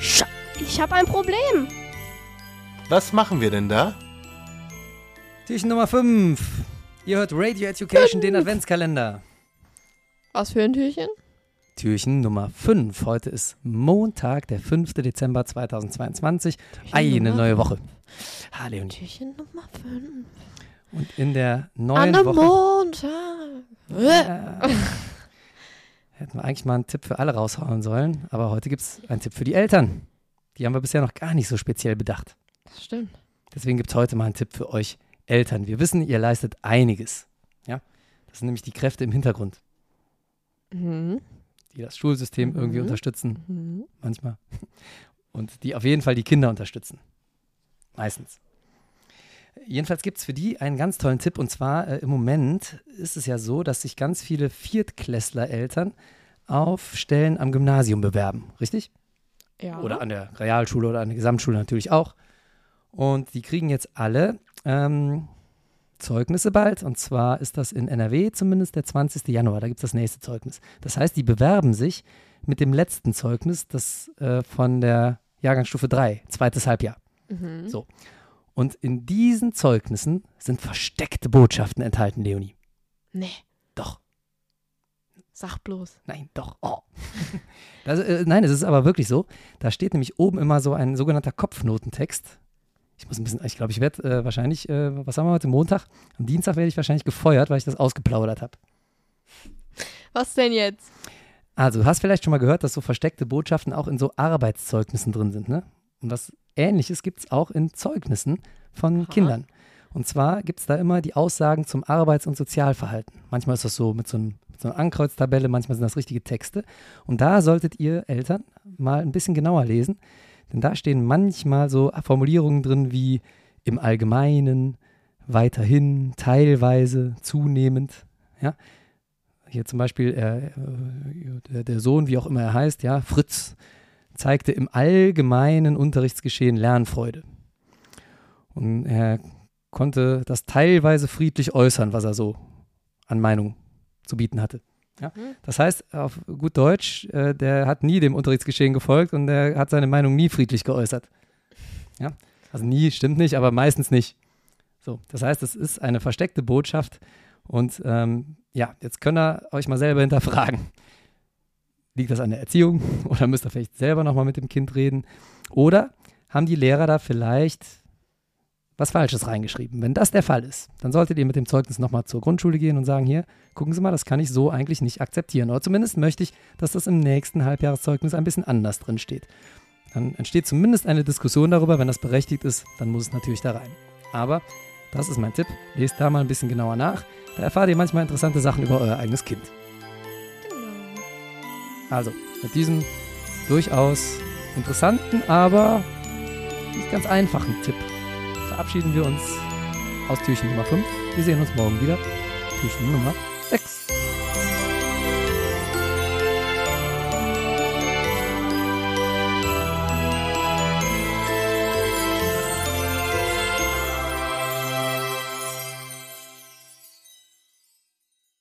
Ich habe ein Problem. Was machen wir denn da? Türchen Nummer 5. Ihr hört Radio Education, den Adventskalender. Was für ein Türchen? Türchen Nummer 5. Heute ist Montag, der 5. Dezember 2022. Eine Nummer neue Woche. Ha, Leonie. Türchen Nummer 5. Und in der An neuen einem Woche Montag. äh, hätten wir eigentlich mal einen Tipp für alle raushauen sollen. Aber heute gibt es einen Tipp für die Eltern. Die haben wir bisher noch gar nicht so speziell bedacht. Das stimmt. Deswegen gibt es heute mal einen Tipp für euch Eltern. Wir wissen, ihr leistet einiges. Ja? Das sind nämlich die Kräfte im Hintergrund, Mhm. die das Schulsystem irgendwie Mhm. unterstützen. Mhm. manchmal. Und die auf jeden Fall die Kinder unterstützen. Meistens. Jedenfalls gibt es für die einen ganz tollen Tipp. Und zwar äh, im Moment ist es ja so, dass sich ganz viele Viertklässler-Eltern auf Stellen am Gymnasium bewerben. Richtig? Ja. Oder an der Realschule oder an der Gesamtschule natürlich auch. Und die kriegen jetzt alle ähm, Zeugnisse bald. Und zwar ist das in NRW zumindest der 20. Januar. Da gibt es das nächste Zeugnis. Das heißt, die bewerben sich mit dem letzten Zeugnis, das äh, von der Jahrgangsstufe 3, zweites Halbjahr. Mhm. So. Und in diesen Zeugnissen sind versteckte Botschaften enthalten, Leonie. Nee, Doch. sag bloß. Nein, doch. Oh. Das, äh, nein, es ist aber wirklich so. Da steht nämlich oben immer so ein sogenannter Kopfnotentext. Ich muss ein bisschen, ich glaube, ich werde äh, wahrscheinlich, äh, was haben wir heute, Montag? Am Dienstag werde ich wahrscheinlich gefeuert, weil ich das ausgeplaudert habe. Was denn jetzt? Also, du hast vielleicht schon mal gehört, dass so versteckte Botschaften auch in so Arbeitszeugnissen drin sind, ne? Und was ähnliches gibt es auch in Zeugnissen von Aha. Kindern. Und zwar gibt es da immer die Aussagen zum Arbeits- und Sozialverhalten. Manchmal ist das so mit so, einem, mit so einer Ankreuztabelle, manchmal sind das richtige Texte. Und da solltet ihr Eltern mal ein bisschen genauer lesen, denn da stehen manchmal so Formulierungen drin wie im Allgemeinen, weiterhin, teilweise, zunehmend. Ja? Hier zum Beispiel äh, äh, der, der Sohn, wie auch immer er heißt, ja, Fritz, zeigte im allgemeinen Unterrichtsgeschehen Lernfreude. Und er konnte das teilweise friedlich äußern, was er so an Meinung zu bieten hatte. Ja? Mhm. Das heißt, auf gut Deutsch, äh, der hat nie dem Unterrichtsgeschehen gefolgt und der hat seine Meinung nie friedlich geäußert. Ja? Also nie stimmt nicht, aber meistens nicht. So, das heißt, es ist eine versteckte Botschaft und ähm, ja, jetzt könnt ihr euch mal selber hinterfragen. Liegt das an der Erziehung oder müsst ihr vielleicht selber nochmal mit dem Kind reden? Oder haben die Lehrer da vielleicht was Falsches reingeschrieben? Wenn das der Fall ist, dann solltet ihr mit dem Zeugnis nochmal zur Grundschule gehen und sagen, hier, gucken Sie mal, das kann ich so eigentlich nicht akzeptieren. Oder zumindest möchte ich, dass das im nächsten Halbjahreszeugnis ein bisschen anders drin steht. Dann entsteht zumindest eine Diskussion darüber. Wenn das berechtigt ist, dann muss es natürlich da rein. Aber das ist mein Tipp. Lest da mal ein bisschen genauer nach. Da erfahrt ihr manchmal interessante Sachen über euer eigenes Kind. Also, mit diesem durchaus interessanten, aber nicht ganz einfachen Tipp verabschieden wir uns aus Türchen Nummer 5. Wir sehen uns morgen wieder. Türchen Nummer